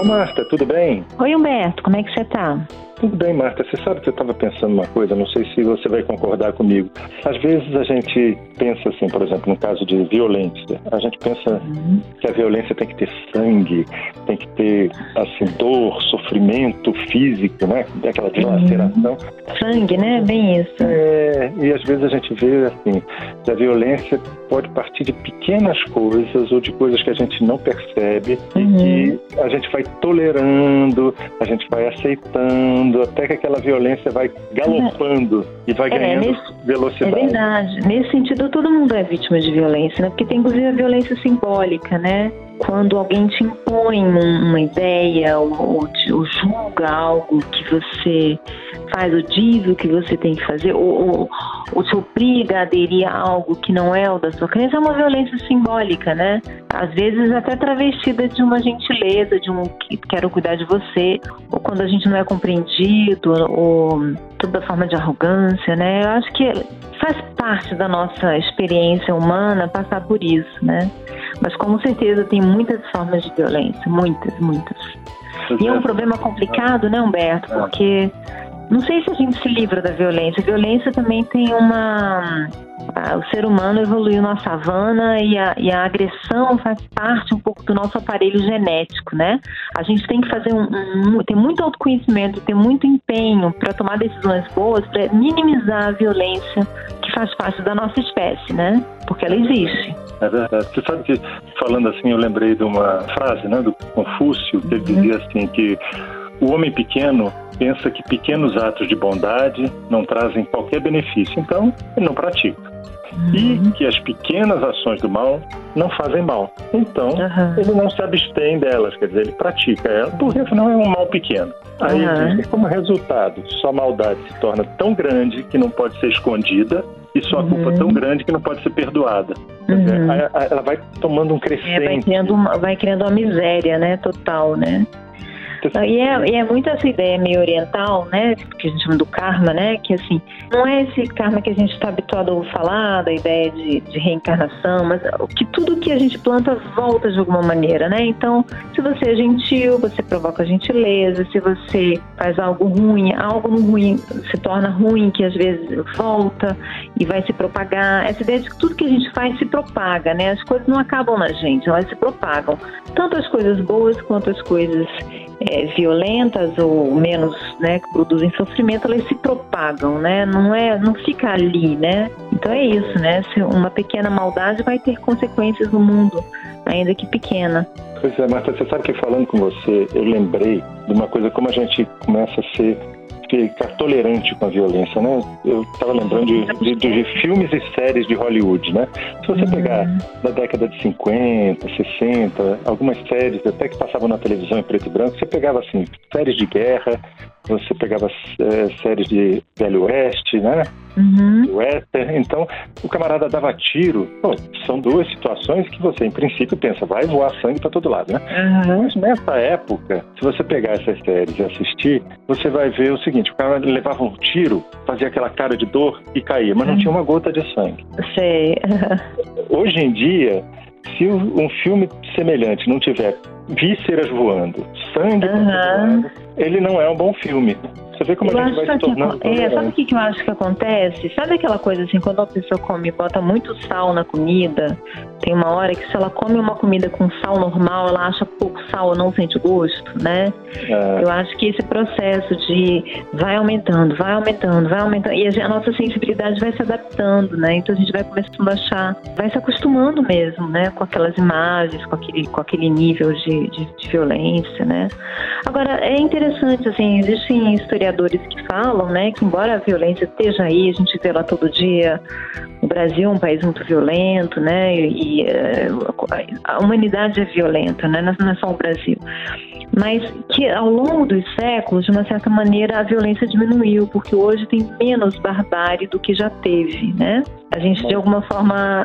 Ô Marta, tudo bem? Oi, Humberto, como é que você tá? Tudo bem, Marta. Você sabe que eu estava pensando uma coisa, não sei se você vai concordar comigo. Às vezes a gente pensa assim, por exemplo, no caso de violência, a gente pensa uhum. que a violência tem que ter sangue, tem que ter assim dor, sofrimento físico, né? Aquela dilaceração. Uhum. Sangue, né? Bem isso. É, e às vezes a gente vê assim, que a violência pode partir de pequenas coisas ou de coisas que a gente não percebe uhum. e que a gente vai tolerando, a gente vai aceitando até que aquela violência vai galopando é. e vai é, ganhando nesse, velocidade. É verdade. Nesse sentido, todo mundo é vítima de violência, né? Porque tem inclusive a violência simbólica, né? Quando alguém te impõe uma ideia ou, ou, julga algo que você faz ou diz o que você tem que fazer, ou, ou, ou te obriga a aderir a algo que não é o da sua crença, é uma violência simbólica, né? Às vezes até travestida de uma gentileza, de um que quero cuidar de você, ou quando a gente não é compreendido, ou toda forma de arrogância, né? Eu acho que faz parte da nossa experiência humana passar por isso, né? Mas com certeza tem muitas formas de violência, muitas, muitas. E é um problema complicado, né, Humberto? É. Porque não sei se a gente se livra da violência. A violência também tem uma. O ser humano evoluiu na savana e a, e a agressão faz parte um pouco do nosso aparelho genético, né? A gente tem que fazer um, um tem muito autoconhecimento, tem muito empenho para tomar decisões boas, para minimizar a violência que faz parte da nossa espécie, né? Porque ela existe. É verdade. Você sabe que, falando assim, eu lembrei de uma frase né, do Confúcio, que ele uhum. dizia assim que o homem pequeno pensa que pequenos atos de bondade não trazem qualquer benefício, então ele não pratica. Uhum. E que as pequenas ações do mal não fazem mal. Então, uhum. ele não se abstém delas, quer dizer, ele pratica ela, porque afinal é um mal pequeno. Aí, uhum. como resultado, sua maldade se torna tão grande que não pode ser escondida e sua culpa tão grande que não pode ser perdoada. Uhum. ela vai tomando um crescente. É, vai, criando uma, vai criando uma miséria, né, total, né? E é, e é muito essa ideia meio oriental, né? Que a gente chama do karma, né? Que assim, não é esse karma que a gente está habituado a ouvir falar, da ideia de, de reencarnação, mas que tudo que a gente planta volta de alguma maneira, né? Então, se você é gentil, você provoca gentileza, se você faz algo ruim, algo ruim se torna ruim, que às vezes volta e vai se propagar. Essa ideia de que tudo que a gente faz se propaga, né? As coisas não acabam na gente, elas se propagam. Tanto as coisas boas quanto as coisas é, violentas ou menos, né, que produzem sofrimento, elas se propagam, né? Não é, não fica ali, né? Então é isso, né? Se uma pequena maldade vai ter consequências no mundo, ainda que pequena. Pois é, Marta, você sabe que falando com você, eu lembrei de uma coisa como a gente começa a ser ficar tolerante com a violência, né? Eu estava lembrando de, de, de, filmes e séries de Hollywood, né? Se você uhum. pegar da década de 50, 60, algumas séries até que passavam na televisão em preto e branco, você pegava assim, séries de guerra, você pegava é, séries de Velho Oeste, né? Uhum. Western. Então, o camarada dava tiro. Bom, são duas situações que você, em princípio, pensa, vai voar sangue para todo lado, né? Uhum. Mas nessa época, se você pegar essas séries e assistir, você vai ver o seguinte: o cara levava um tiro, fazia aquela cara de dor e caía, mas não uhum. tinha uma gota de sangue. Sei. Hoje em dia, se um filme semelhante não tiver vísceras voando, sangue uhum. voando, ele não é um bom filme. Você vê como eu a gente vai se tornando. Que, é, sabe o que, que eu acho que acontece? Sabe aquela coisa assim, quando a pessoa come e bota muito sal na comida, tem uma hora que se ela come uma comida com sal normal, ela acha pouco sal ou não sente gosto, né? É. Eu acho que esse processo de vai aumentando, vai aumentando, vai aumentando, e a, nossa sensibilidade vai se adaptando, né? Então a gente vai começando a achar, vai se acostumando mesmo, né? Com aquelas imagens, com aquele, com aquele nível de, de, de violência, né? Agora, é interessante, assim, existem historiadores que falam, né, que embora a violência esteja aí, a gente vê lá todo dia, o Brasil é um país muito violento, né, e uh, a humanidade é violenta, né, não é só o Brasil. Mas que ao longo dos séculos, de uma certa maneira, a violência diminuiu, porque hoje tem menos barbárie do que já teve, né? A gente, de alguma forma,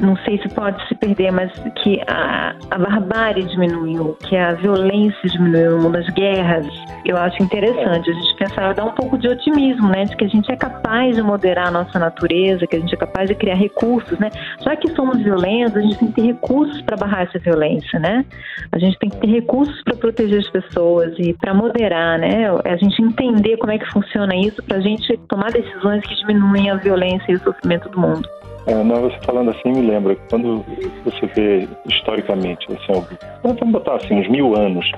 não sei se pode se perder, mas que a, a barbárie diminuiu, que a violência diminuiu no mundo, as guerras eu acho interessante a gente pensar, dar um pouco de otimismo, né? De que a gente é capaz de moderar a nossa natureza, que a gente é capaz de criar recursos, né? Já que somos violentos, a gente tem que ter recursos para barrar essa violência, né? A gente tem que ter recursos para proteger as pessoas e para moderar, né? A gente entender como é que funciona isso para a gente tomar decisões que diminuem a violência e o sofrimento do mundo. É, não, você falando assim me lembra, quando você vê historicamente, assim, vamos botar assim, uns mil anos,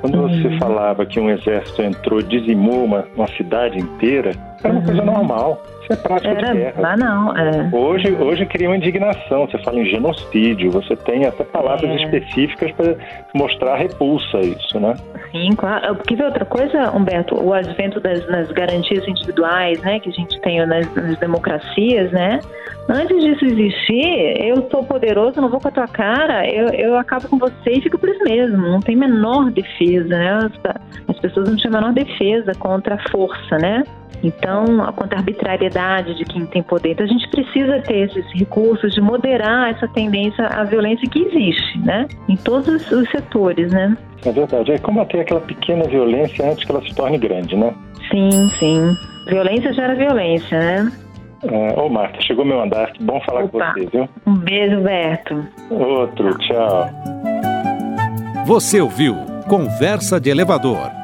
quando uhum. você falava que um exército entrou, dizimou uma, uma cidade inteira, era uma uhum. coisa normal. Isso é prática Era, de guerra. Lá não, é. Hoje, hoje cria uma indignação. Você fala em genocídio, você tem até palavras é. específicas para mostrar repulsa a isso, né? Sim, claro. Porque vê outra coisa, Humberto, o advento das, das garantias individuais, né, que a gente tem nas, nas democracias, né? Antes disso existir, eu sou poderoso, não vou com a tua cara, eu, eu acabo com você e fico por isso mesmo. Não tem menor defesa, né? Pessoas não têm menor defesa contra a força, né? Então, contra a arbitrariedade de quem tem poder. Então, a gente precisa ter esses recursos de moderar essa tendência à violência que existe, né? Em todos os setores, né? É verdade. É combater aquela pequena violência antes que ela se torne grande, né? Sim, sim. Violência gera violência, né? É, ô, Marta, chegou meu andar. Que bom falar Opa. com você, viu? Um beijo, Beto. Outro, tchau. Você ouviu Conversa de Elevador